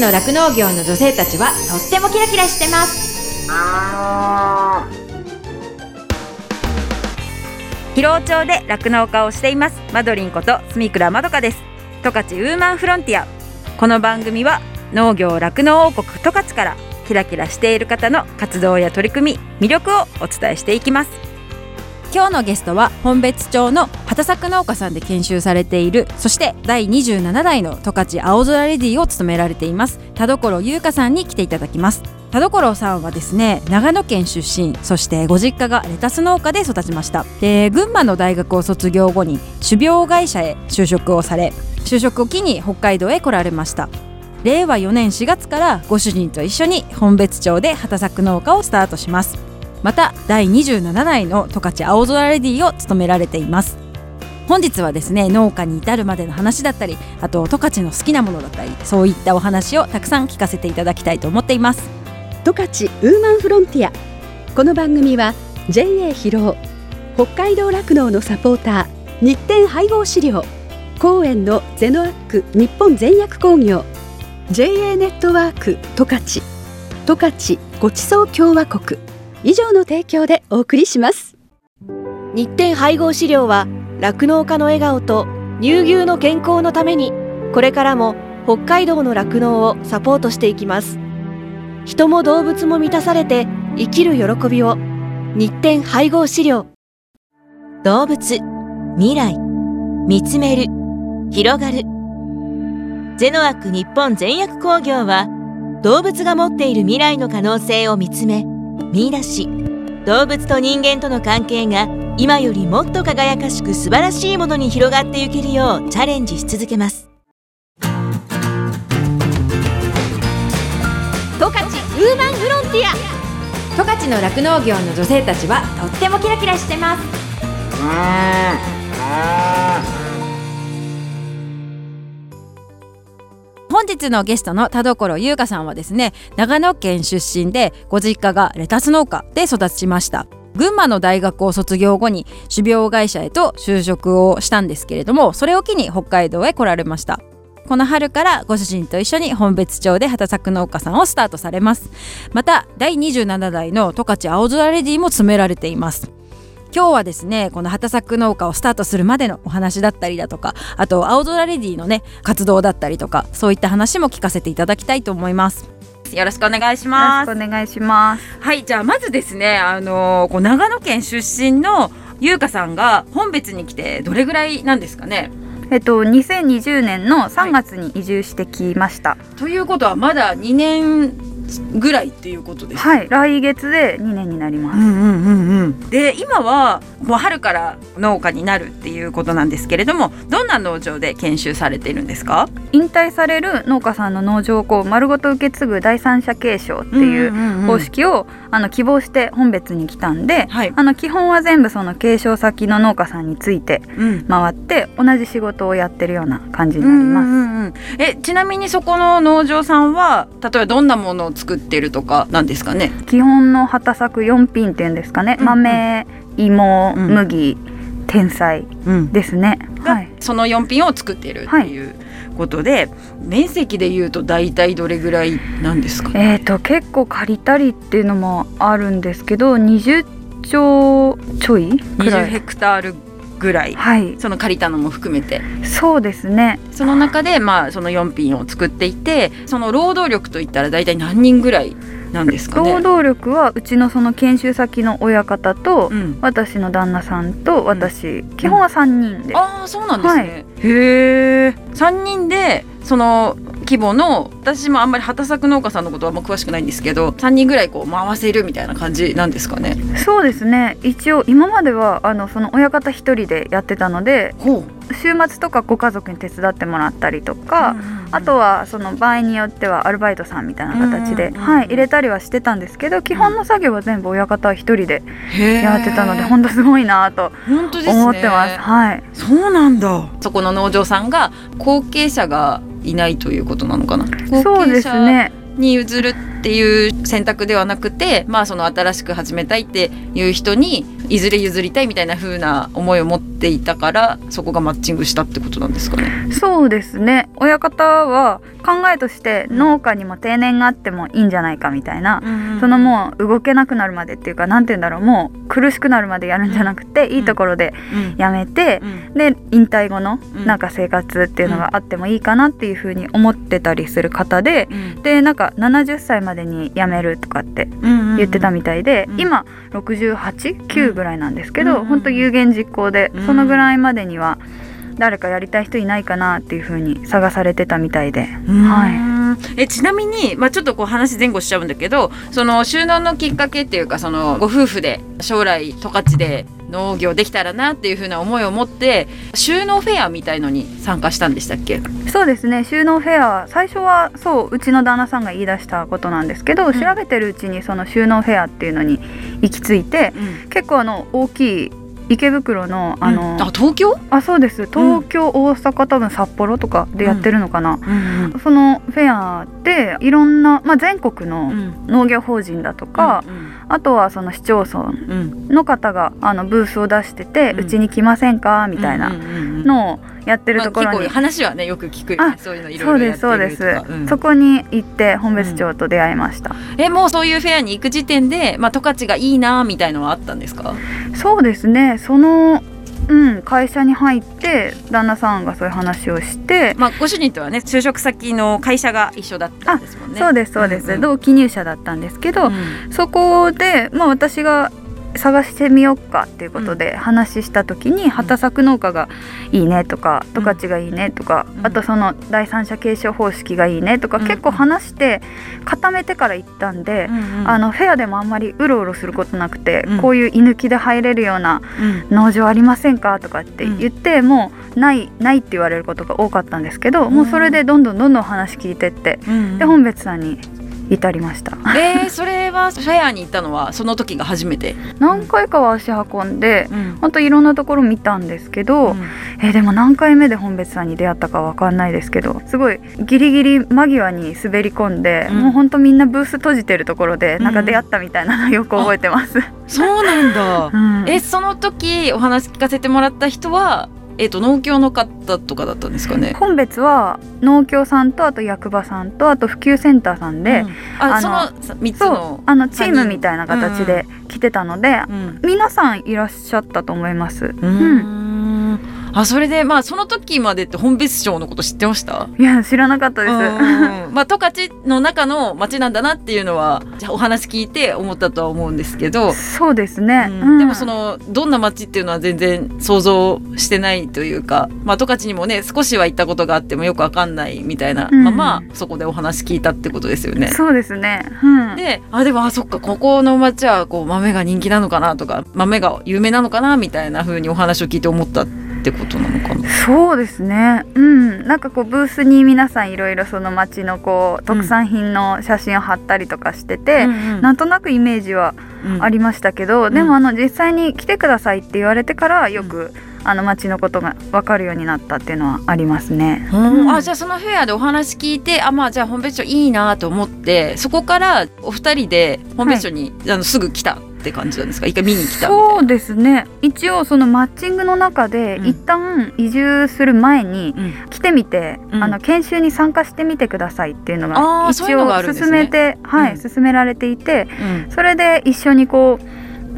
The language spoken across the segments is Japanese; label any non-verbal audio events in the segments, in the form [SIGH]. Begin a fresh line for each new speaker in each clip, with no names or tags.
の酪農業の女性たちはとってもキラキラしてます。
広尾町で酪農家をしています。マドリンこと住倉まどかです。十勝ウーマンフロンティア。この番組は農業酪農王国十勝からキラキラしている方の活動や取り組み魅力をお伝えしていきます。今日のゲストは本別町の畑作農家さんで研修されているそして第27代の十勝青空レディを務められています。田所優香さんに来ていただきます。田所さんはですね長野県出身そしてご実家がレタス農家で育ちました。で群馬の大学を卒業後に種苗会社へ就職をされ就職を機に北海道へ来られました。令和4年4月からご主人と一緒に本別町で畑作農家をスタートします。また第27代の十勝青空レディを務められています。本日はですね農家に至るまでの話だったりあと十勝の好きなものだったりそういったお話をたくさん聞かせていただきたいと思っています。
十勝ウーマンフロンティア。この番組は JA 広尾北海道酪農のサポーター日展配合飼料公園のゼノアック日本全薬工業 JA ネットワーク十勝十勝ごちそう共和国。以上の提供でお送りします。
日展配合飼料は酪農家の笑顔と乳牛の健康のためにこれからも北海道の酪農をサポートしていきます。人も動物も満たされて生きる喜びを。日展配合飼料。
動物未来見つめる広がる。ゼノアック日本全薬工業は動物が持っている未来の可能性を見つめ見出し。動物と人間との関係が今よりもっと輝かしく素晴らしいものに広がっていけるようチャレンジし続けます。
十勝ウーマンフロンティア。
十勝の酪農業の女性たちはとってもキラキラしてます
本日のゲストの田所優香さんはですね長野県出身でご実家がレタス農家で育ちました。群馬の大学を卒業後に種苗会社へと就職をしたんですけれどもそれを機に北海道へ来られました。この春からご主人と一緒に本別町で畑作農家さんをスタートされます。また第27代の十勝青空レディも詰められています。今日はですねこの畑作農家をスタートするまでのお話だったりだとかあと青空レディのね活動だったりとかそういった話も聞かせていただきたいと思いますよろしくお願いします
よろしくお願いします。
はいじゃあまずですねあのーこう長野県出身の優香さんが本別に来てどれぐらいなんですかね？
えっと2020年の3月に移住してきました。
ということはまだ2年ぐらいっていうことです。か
はい、来月で2年になります。
うんうんうんうん、で今はもう春から農家になるっていうことなんですけれどもどんな農場で研修されているんですか？
引退される農家さんの農場をこう丸ごと受け継ぐ第三者継承っていう方式を、あの希望して本別に来たんで、
はい。
あの基本は全部その継承先の農家さんについて
うん。
回って同じ仕事をやってるような感じになります。
うんうんうん。えちなみにそこの農場さんは例えばどんなものを作ってるとかなんですかね？
基本の畑作4品っていうんですかね、
うんうん。
豆芋、
うん。
麦天菜
うん。
ですね。はい。
その4品を作ってるっていうことで、面積でいうと大体どれぐらいなんですか？
えー、と結構借りたりっていうのもあるんですけど20兆ちょいくら
20ヘ
い
クタールぐらい
はい。
その借りたのも含めて。
そうですね。
その中でまあその4品を作っていてその労働力といったら大体何人ぐらいなんですかね。
労働力はうちのその研修先の親方と、
うん、
私の旦那さんと私、基本は3人で、
ああそうなんですね、へえ3人でその規模の私もあんまり畑作農家さんのことはあんま詳しくないんですけど3人ぐらいこう回せるみたいな感じなんですかね。
そうですね。一応今まではあのその親方一人でやってたので週末とかご家族に手伝ってもらったりとか、あとはその場合によってはアルバイトさんみたいな形で、
うんうんうん
はい、入れたりはしてたんですけど基本の作業は全部親方一人でやってたので本当すごいなと思ってます。はい、
そうなんだ。そこの農場さんが後継者がいないということなのかな
そうですね。
に譲るっていう選択ではなくてまあその新しく始めたいっていう人にいずれ譲りたいみたいな風な思いを持っっていたからそこがマッチングしたってことなんですかね。
そうですね。親方は考えとして農家にも定年があってもいいんじゃないかみたいな、そのもう動けなくなるまでっていうかなんて言うんだろう。もう苦しくなるまでやるんじゃなくて、いいところでやめて、で引退後のなんか生活っていうのがあってもいいかなっていうふうに思ってたりする方で、でなんか70歳までに辞めるとかって言ってたみたいで、今689ぐらいなんですけど、本当有言実行で、そのぐらいまでには誰かやりたい人いないかなっていうふうに探されてたみたいで、は
い、えちなみに、まあ、ちょっとこう話前後しちゃうんだけどその収納のきっかけっていうかそのご夫婦で将来十勝で農業できたらなっていうふうな思いを持って収納フェアみたいのに参加したんでしたっけ？
そうですね。収納フェア最初はそううちの旦那さんが言い出したことなんですけど、うん、調べてるうちにその収納フェアっていうのに行き着いて、うん、結構あの大きい池袋のあの、
うん、あ東京？
あそうです。東京、うん、大阪多分札幌とかでやってるのかな、うんうん、そのフェアでいろんな、まあ、全国の農業法人だとか、うんうん、あとはその市町村の方があのブースを出しててうち、に来ませんか？みたいなのをやってるところに、まあ、
話はねよく聞くよね。そういうのいろいろやってる
そうですそうです、そこに行って本別町と出会いました、
えもうそういうフェアに行く時点でまあ十勝がいいなみたいのはあったんですか？
そうですね。そのうん、会社に入って旦那さんがそういう話をして、
まあ、ご主人とはね就職先の会社が一緒だったんですもんね。
そうですそうです、うんうん、同期入社だったんですけど、うん、そこで、まあ、私が探してみようかっていうことで話した時に、畑作農家がいいねとか十勝がいいねとか、あとその第三者継承方式がいいねとか、結構話して固めてから行ったんで、あのフェアでもあんまりうろうろすることなくて、こういう居抜きで入れるような農場ありませんかとかって言って、もうないないって言われることが多かったんですけど、もうそれでどんどんどんどん話聞いてって、で本別さんに至りました。
えー、それはフェアに行ったのはその時が初めて？
何回かは足運んで、うん、本当いろんなところ見たんですけど、うん、えー、でも何回目で本別さんに出会ったか分かんないですけどすごいギリギリ間際に滑り込んで、うん、もう本当みんなブース閉じてるところでなんか出会ったみたいなのよく覚えてます、
そうなんだ、[LAUGHS] うん、えその時お話聞かせてもらった人はえーと、農協の方とかだったんですかね？
本別は農協さんとあと役場さんとあと普及センターさんで、うん、
あその3つの
あのチームみたいな形で来てたので、うん、皆さんいらっしゃったと思います。うん
あそれでまあその時までって本別町のこと知ってました？
いや知らなかったです、[LAUGHS]
まあ十勝の中の町なんだなっていうのはじゃお話聞いて思ったとは思うんですけど。
そうですね、
うん、でもそのどんな町っていうのは全然想像してないというか。まあ十勝にもね少しは行ったことがあってもよくわかんないみたいな、うん、まあまあそこでお話聞いたってことですよね。
そうですね、
うん、であでもあそっかここの町はこう豆が人気なのかなとか豆が有名なのかなみたいなふうにお話を聞いて思った。ってことなのかな？
そうですね。うん。なんかこうブースに皆さんいろいろその町のこう特産品の写真を貼ったりとかしてて、うん、なんとなくイメージはありましたけど、うん、でもあの実際に来てくださいって言われてからよく、あの町のことが分かるようになったっていうのはありますね。
うん、あじゃあそのフェアでお話聞いてあまあじゃあ本別町いいなと思ってそこからお二人で本別町に、はい、あのすぐ来たって感じなんですか？一回見に来た
そうですね。一応そのマッチングの中で、うん、一旦移住する前に来てみて、うん、あの研修に参加してみてくださいっていうのが一応進めて、ね、はい、うん、進められていて、それで一緒にこう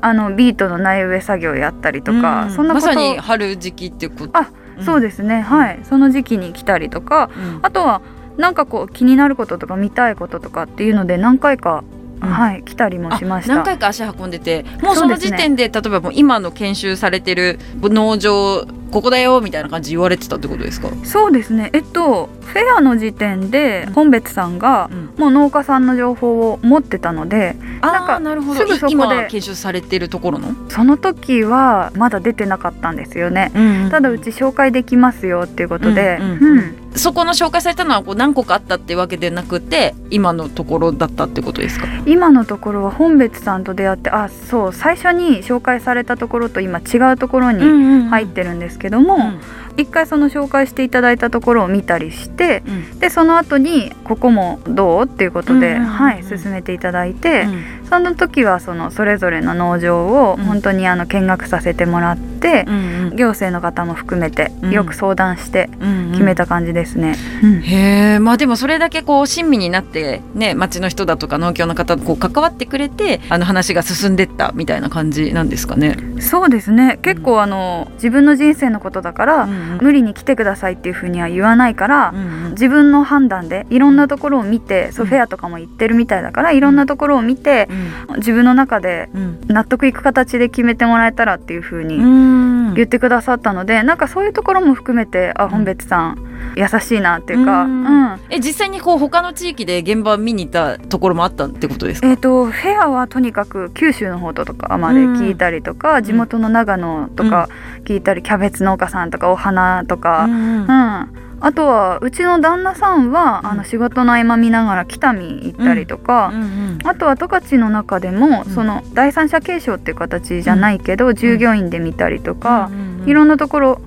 あのビートの苗植え作業やったりとか、
そんなことまさに春時期ってこと？
あ、そうですね。はい。その時期に来たりとか、あとはなんかこう気になることとか見たいこととかっていうので何回かはい来たりもしました。
何回か足運んでてもうその時点で、ね、例えばもう今の研修されてる農場ここだよみたいな感じ言われてたってことですか？
そうですね。えっとフェアの時点で本別さんがもう農家さんの情報を持ってたので、
うん、なんかなるほど。すぐそこで研修されてるところの？
その時はまだ出てなかったんですよね、うんうん、ただうち紹介できますよっていうことで、うん、うん。うん
そこの紹介されたのはこう何個かあったってわけでなくて今のところだったってことですか？
今のところは本別さんと出会ってあそう最初に紹介されたところと今違うところに入ってるんですけども、うんうんうん一回その紹介していただいたところを見たりして、うん、でその後にここもどうっていうことで、うんうんうん、はい進めていただいて、うん、その時はそのそれぞれの農場を
うん。
本当にあの見学させてもらって、
うん
行政の方も含めて
うん。
よく相談して
うん
決めた感じですね。うん。
へえまあでもそれだけこう親身になってね町の人だとか農協の方とこう関わってくれてあの話が進んでったみたいな感じなんですかね。
そうですね。結構あの自分の人生のことだから、
うん
無理に来てくださいっていうふうには言わないから、
うん
自分の判断でいろんなところを見て、そう
うん
フェアとかも行ってるみたいだからいろんなところを見て、自分の中で
うん。
納得いく形で決めてもらえたらっていうふうに
うん。
言ってくださったのでなんかそういうところも含めてあ本別さん優しいなっていうか、
う
うん。ん
え実際にこう他の地域で現場見に行ったところもあったってことですか？
えー、とフェアはとにかく九州の方とかまで聞いたりとか、地元の長野とか聞いたり、キャベツ農家さんとかお花とか、
うん。
うんあとはうちの旦那さんは、
うん。
あの仕事の合間見ながら北見行ったりとか、
うん。
あとは十勝の中でも、
うん。
その第三者継承っていう形じゃないけど、従業員で見たりとか、いろ
ん
んなところ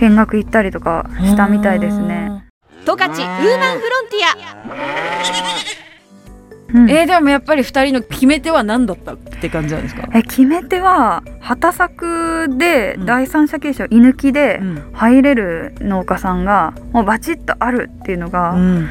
見学行ったりとかしたみたいですね。。
十勝ウーマンフロンティア
うん。
えーでもやっぱり二人の決め手は何だったって感じなんですか？
え決め手は畑作で
うん。
第三者継承居抜きで
うん。
入れる農家さんがもうバチッとあるっていうのが、うん。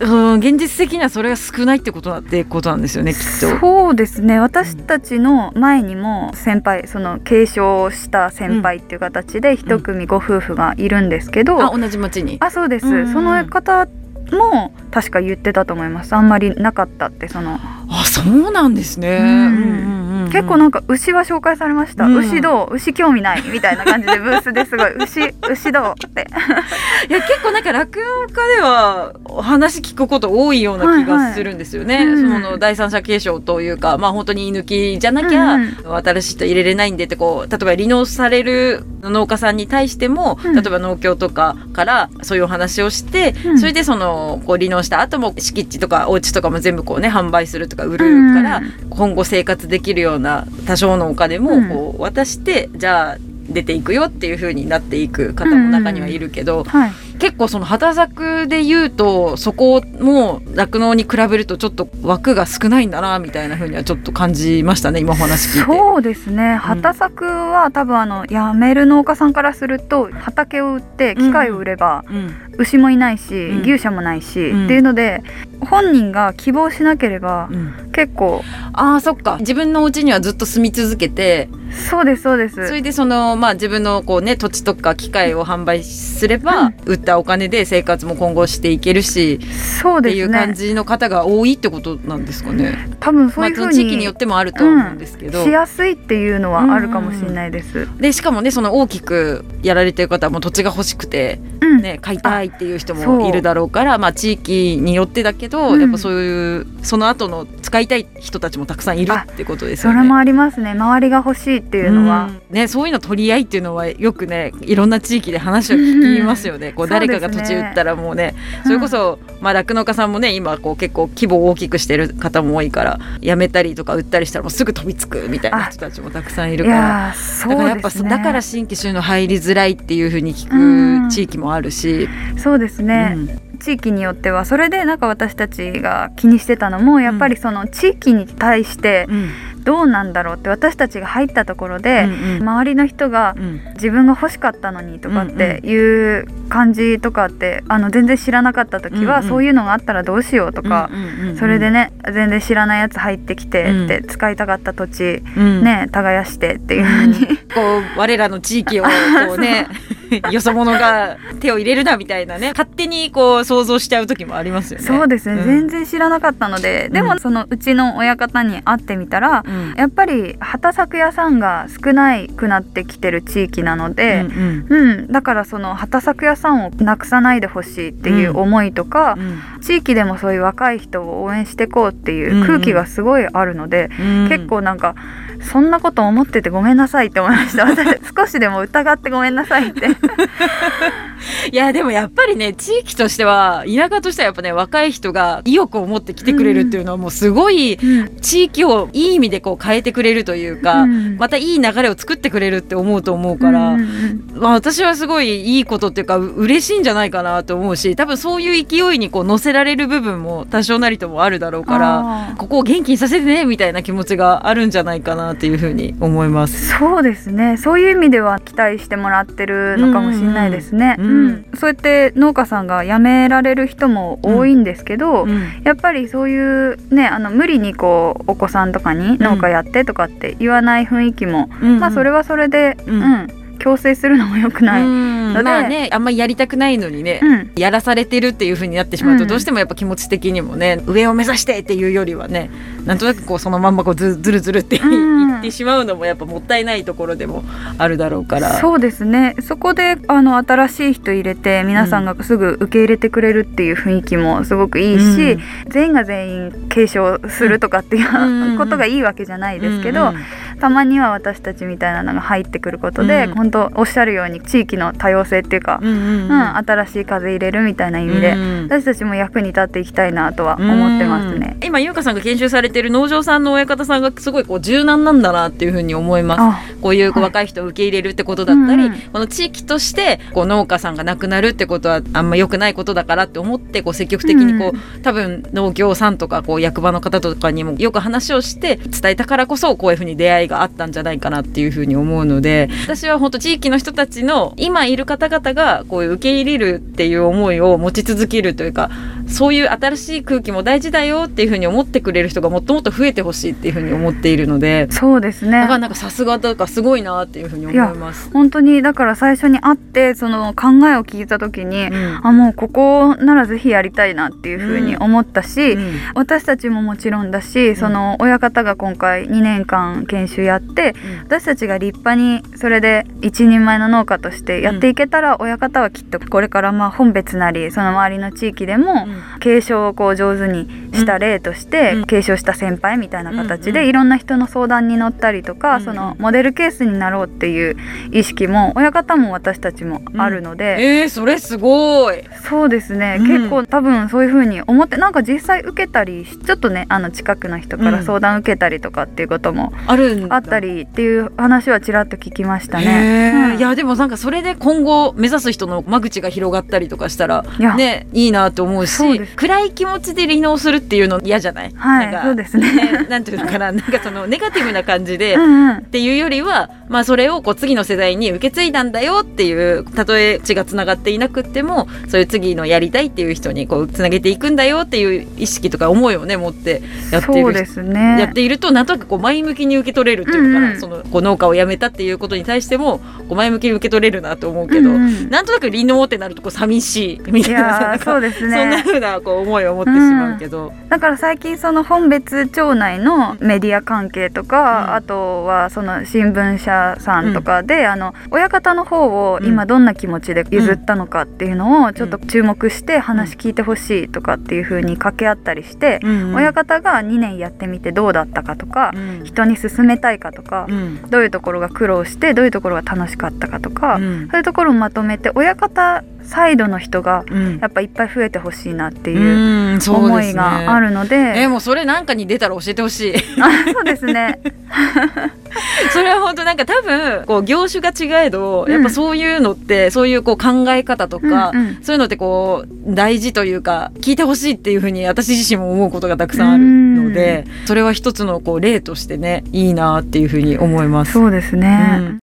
うん、現実的にはそれが少ないってことだってことなんですよねきっと。
そうですね。私たちの前にも先輩その継承した先輩っていう形で一組ご夫婦がいるんですけど、
あ同じ町に。
あそうです、
うんうんうん。
その方も確か言ってたと思います。あんまりなかったってその。
あそうなんですね。
うん
うんうん。うん
結構なんか牛は紹介されました、
うん。
牛どう牛興味ないみたいな感じでブースですごい。牛牛どうって。[LAUGHS]
いや結構なんか落語家ではお話聞くこと多いような気がするんですよね。
はいはい。うん。
その第三者継承というかまあ本当に居抜きじゃなきゃ、
うん
新しい人入れれないんでってこう例えば離農される農家さんに対しても、
うん。
例えば農協とかからそういうお話をして、
うん。
それでそのこう離農した後も敷地とかお家とかも全部こうね販売するとか売るから、
うん。
今後生活できるような多少のお金も
うん。
こう渡して、じゃあ出ていくよっていう風になっていく方も中にはいるけど、
はい
結構その畑作で言うとそこも酪農に比べるとちょっと枠が少ないんだなみたいな風にはちょっと感じましたね今お話聞いて。
そうですね。畑作は多分あの辞める農家さんからすると畑を売って機械を売れば
うん。
牛もいないし、
うん。
牛舎もないし、
うん。
っていうので本人が希望しなければ
うん。
結構
あーそっか。自分のお家にはずっと住み続けて。
そうですそうです。
それでそのまあ自分のこうね土地とか機械を販売すれば、
うん。
売ったお金で生活も今後していけるし、っていう
そうですね
感じの方が多いってことなんですかね。
多分そういうふう
まあ、地域によ
に
ってもあるとは思うんですけど、
しやすいっていうのはあるかもしれないです。
でしかもねその大きくやられてる方はもう土地が欲しくて、
うん。
ね、買いたいっていう人もいるだろうからまあ、地域によってだけど、
うん。
やっぱそういうその後の使いたい人たちもたくさんいるってことですよね。
それもありますね。周りが欲しいっていうのは、
うん。ね、そういうの取り合いっていうのはよくねいろんな地域で話を聞きますよね、こう誰かが土地売ったらもうねそれこそ、まあ酪農家さんもね今こう結構規模を大きくしてる方も多いから辞めたりとか売ったりしたらもうすぐ飛びつくみたいな人たちもたくさんいる
い
から。
やーそう
だからやっぱだから新規収納入りづらいっていうふうに聞
うん。
く地域もあるし、
そうですね、地域によってはそれでなんか私たちが気にしてたのもやっぱりその地域に対して
うんうん
どうなんだろうって私たちが入ったところで、
うんうん。
周りの人が
うん。
自分が欲しかったのにとかっていう感じとかってあの全然知らなかった時は、
うんうん。
そういうのがあったらどうしようとか、
うんうんうん
それでね全然知らないやつ入ってきて
うん。
って、使いたかった土地
うん。
ね耕してっていうふうに、
こう我らの地域をこうね [LAUGHS] よそ者が手を入れるなみたいなね勝手にこう想像しちゃう時もありますよね。
そうですね、
ん
全然知らなかったのででも
うん
そのうちの親方に会ってみたら、
うん。
やっぱり畑作屋さんが少ないくなってきてる地域なので、
うん
うん。だからその畑作屋さんをなくさないでほしいっていう思いとか、
うん
地域でもそういう若い人を応援していこうっていう空気がすごいあるので、
うん
結構なんかそんなこと思っててごめんなさいって思いました。私少しでも疑ってごめんなさいって。[LAUGHS]
いやでもやっぱりね地域としては田舎としてはやっぱね若い人が意欲を持って来てくれるっていうのはもうすごい地域をいい意味でこう変えてくれるというか、
うん。
またいい流れを作ってくれるって思うと思うから、
うんうん
まあ、私はすごいいいことっていうかう嬉しいんじゃないかなと思うし多分そういう勢いにこう乗せられる部分も多少なりともあるだろうからここを元気にさせてねみたいな気持ちがあるんじゃないかなっていうふうに思います。
そうですね。そういう意味では期待してもらってるのかもしれないですね、
うん。うん。
そうやって農家さんが辞められる人も多いんですけど、
うん。
やっぱりそういうねあの無理にこうお子さんとかに農家やってとかって言わない雰囲気も、まあそれはそれで、
う
うんん強制するのも良くない、
うん。
ので
まあねあんまりやりたくないのにね、
うん。
やらされてるっていう風になってしまうと、
うん
どうしてもやっぱ気持ち的にもね上を目指してっていうよりはねなんとなくこうそのまんまこうずずるずるってい
うん。
ってしまうのもやっぱもったいないところでもあるだろうから。
そうですね。そこであの新しい人入れて皆さんがすぐ受け入れてくれるっていう雰囲気もすごくいいし、
うん。
全員が全員継承するとかっていう、
うん。
ことがいいわけじゃないですけど、
うんうん
たまには私たちみたいなのが入ってくることで、
うん。
本当おっしゃるように地域の多様性っていうか、
うんうん
うん。新しい風入れるみたいな意味で、
うん
私たちも役に立っていきたいなとは思ってますね。
うん。今優香さんが研修されてる農場さんの親方さんがすごいこう柔軟なんだなっていうふうに思います。
あ
こういう若い人を受け入れるってことだったり、
うんうん
この地域としてこう農家さんが亡くなるってことはあんま良くないことだからって思ってこう積極的にこう、多分農協さんとかこう役場の方とかにもよく話をして伝えたからこそこういうふうに出会いがあったんじゃないかなっていうふうに思うので私は本当地域の人たちの今いる方々がこういう受け入れるっていう思いを持ち続けるというかそういう新しい空気も大事だよっていうふうに思ってくれる人がもっともっと増えてほしいっていうふうに思っているので。
そうですね
だからなんかさすがとかすごいなっていうふうに思います。
本当にだから最初に会ってその考えを聞いた時に、
うん
あもうここならぜひやりたいなっていうふうに思ったし、
うん
私たちももちろんだし、その親方が今回2年間研修やって、私たちが立派にそれで一人前の農家としてやっていけたら、親方はきっとこれからまあ本別なりその周りの地域でも継承をこう上手にした例として、
うん。
継承した先輩みたいな形
うんうん
でいろんな人の相談に乗ったりとか、
うん
そのモデルケースになろうっていう意識も親方も私たちもあるので。
えー、それすごい。
そうですね、
うん。
結構多分そういう風に思ってなんか実際受けたりしちょっとねあの近くの人から相談受けたりとかっていうことも
あるんだ
あったりっていう話はちらっと聞きました
へ
ね。うん。
ーいやでもなんかそれで今後目指す人の間口が広がったりとかしたらねいいなと思うし暗い気持ちで離農するっていうの嫌じゃない？
はい
なんか
そうですね。
ねなんていうのかな？[LAUGHS] なんかそのネガティブな感じで
うんうん。
っていうよりは、まあ、それをこう次の世代に受け継いだんだよっていうたとえ血がつながっていなくってもそういう次のやりたいっていう人にこうつなげていくんだよっていう意識とか思いをね持ってやっている
ね。
やっているとなんとなくこう前向きに受け取れるっていうのかな、
うんうん。
そのこう農家を辞めたっていうことに対してもこう前向きに受け取れるなと思うけど、
うんうん。
なんとなく離農ってなるとこう寂しいみた
い
いな
そうです
そんな
ね
風なこう思いを持ってしまうけど、
だから最近その本別町内のメディア関係とか、
うん。
あとはその新聞社さんとかで、あの親方の方を今どんな気持ちで譲ったのかっていうのをちょっと注目して話聞いてほしいとかっていう風に掛け合ったりして、
うん。
親方が2年やってみてどうだったかとか、
うん。
人に勧めたいかとか、
うん。
どういうところが苦労してどういうところが楽しかったかとか、
うん。
そういうところをまとめて親方サイドの人が
うん。
やっぱいっぱい増えてほしいなっていう思いがあるので、
えもうそれなんかに出たら教えてほしい。
あそうですね [LAUGHS] [LAUGHS]
それは本当なんか多分こう業種が違えど、
うん。
やっぱそういうのってそういうこう考え方とか、
うんうん。
そういうのってこう大事というか聞いてほしいっていうふうに私自身も思うことがたくさんあるので、それは一つのこう例としてねいいなっていうふうに思います。
そうですね、
うん。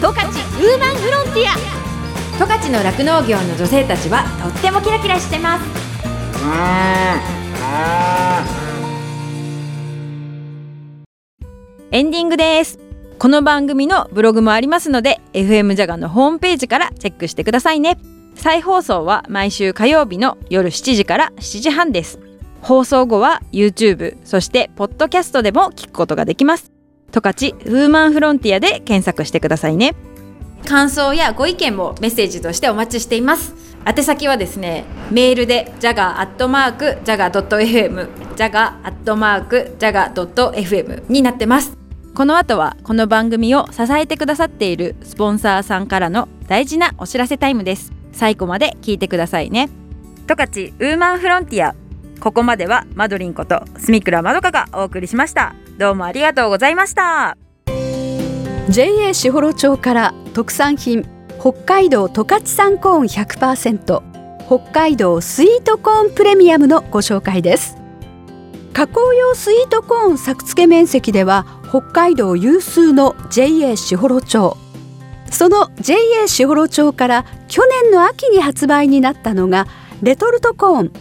十勝ウーマンフロンティア。十勝の酪農業の女性たちはとってもキラキラしてます
エンディングです。この番組のブログもありますので FM ジャガのホームページからチェックしてくださいね。再放送は毎週火曜日の夜7時から7時半です。放送後は YouTube そしてポッドキャストでも聞くことができます。十勝ウーマンフロンティアで検索してくださいね。
感想やご意見もメッセージとしてお待ちしています宛先はですねメールで jaga.jaga.fm ジャガアットマークジャガドット FM になってますこの後はこの番組を支えてくださっているスポンサーさんからの大事なお知らせタイムです。最後まで聞いてくださいね。十勝ウーマンフロンティア。ここまではマドリンこと住倉まどかがお送りしました。どうもありがとうございました。
JA 士幌町から特産品北海道十勝産コーン100%北海道スイートコーンプレミアムのご紹介です。加工用スイートコーン作付け面積では北海道有数の JA 士幌町。その JA 士幌町から去年の秋に発売になったのがレトルトコーン。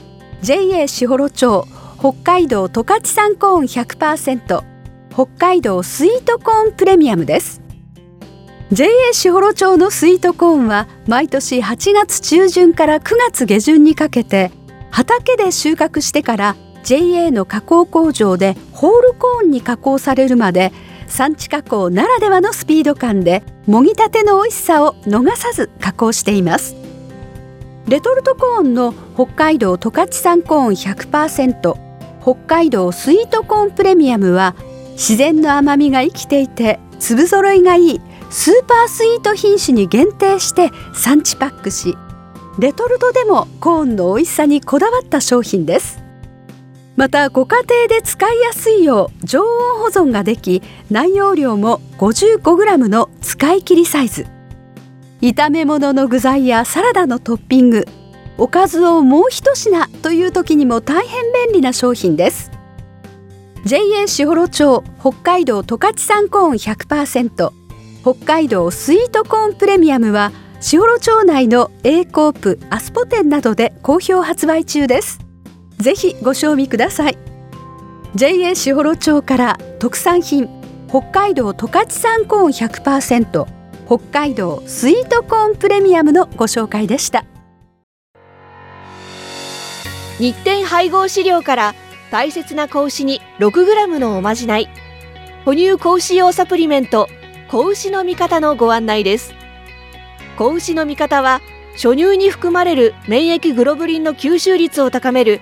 JA 士幌町北海道十勝産コーン100%北海道スイートコーンプレミアムです。JA 士幌町のスイートコーンは毎年8月中旬から9月下旬にかけて畑で収穫してから JA の加工工場でホールコーンに加工されるまで産地加工ならではのスピード感でもぎたての美味しさを逃さず加工しています。レトルトコーンの北海道十勝産コーン100%北海道スイートコーンプレミアムは自然の甘みが生きていて粒揃いがいいスーパースイート品種に限定して産地パックしレトルトでもコーンの美味しさにこだわった商品です。またご家庭で使いやすいよう常温保存ができ内容量も 55g の使い切りサイズ。炒め物の具材やサラダのトッピングおかずをもう一品という時にも大変便利な商品です。JA 士幌町北海道十勝産コーン100%北海道スイートコーンプレミアムは士幌町内の A コープアスポ店などで好評発売中です。ぜひご賞味ください。JA 士幌町から特産品北海道十勝産コーン100%北海道スイートコーンプレミアムのご紹介でした。
日展配合飼料から大切な子牛に 6g のおまじない哺乳子牛用サプリメント子牛の味方のご案内です。子牛の味方は初乳に含まれる免疫グロブリンの吸収率を高める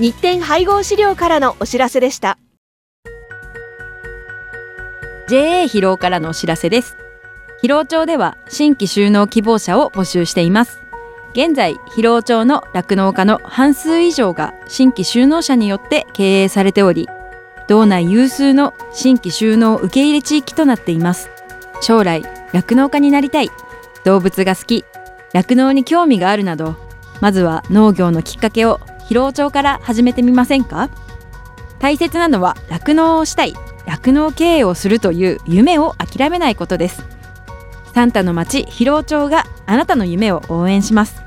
日展配合飼料からのお知らせでした。
JA 広尾からのお知らせです。広尾町では新規就農希望者を募集しています。現在広尾町の酪農家の半数以上が新規就農者によって経営されており道内有数の新規就農受け入れ地域となっています。将来酪農家になりたい。動物が好き。酪農に興味があるなどまずは農業のきっかけを広尾町から始めてみませんか？大切なのは酪農をしたい酪農経営をするという夢を諦めないことです。サンタの町広尾町があなたの夢を応援します。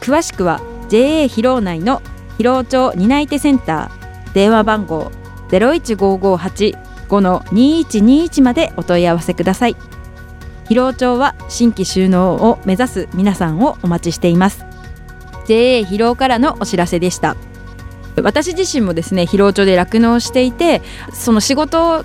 詳しくは JA 広尾内の広尾町担い手センター電話番号015585-2121までお問い合わせください。広尾町は新規収納を目指す皆さんをお待ちしています。JA 広尾からのお知らせでした。私自身もですね広尾町で酪農していてその仕事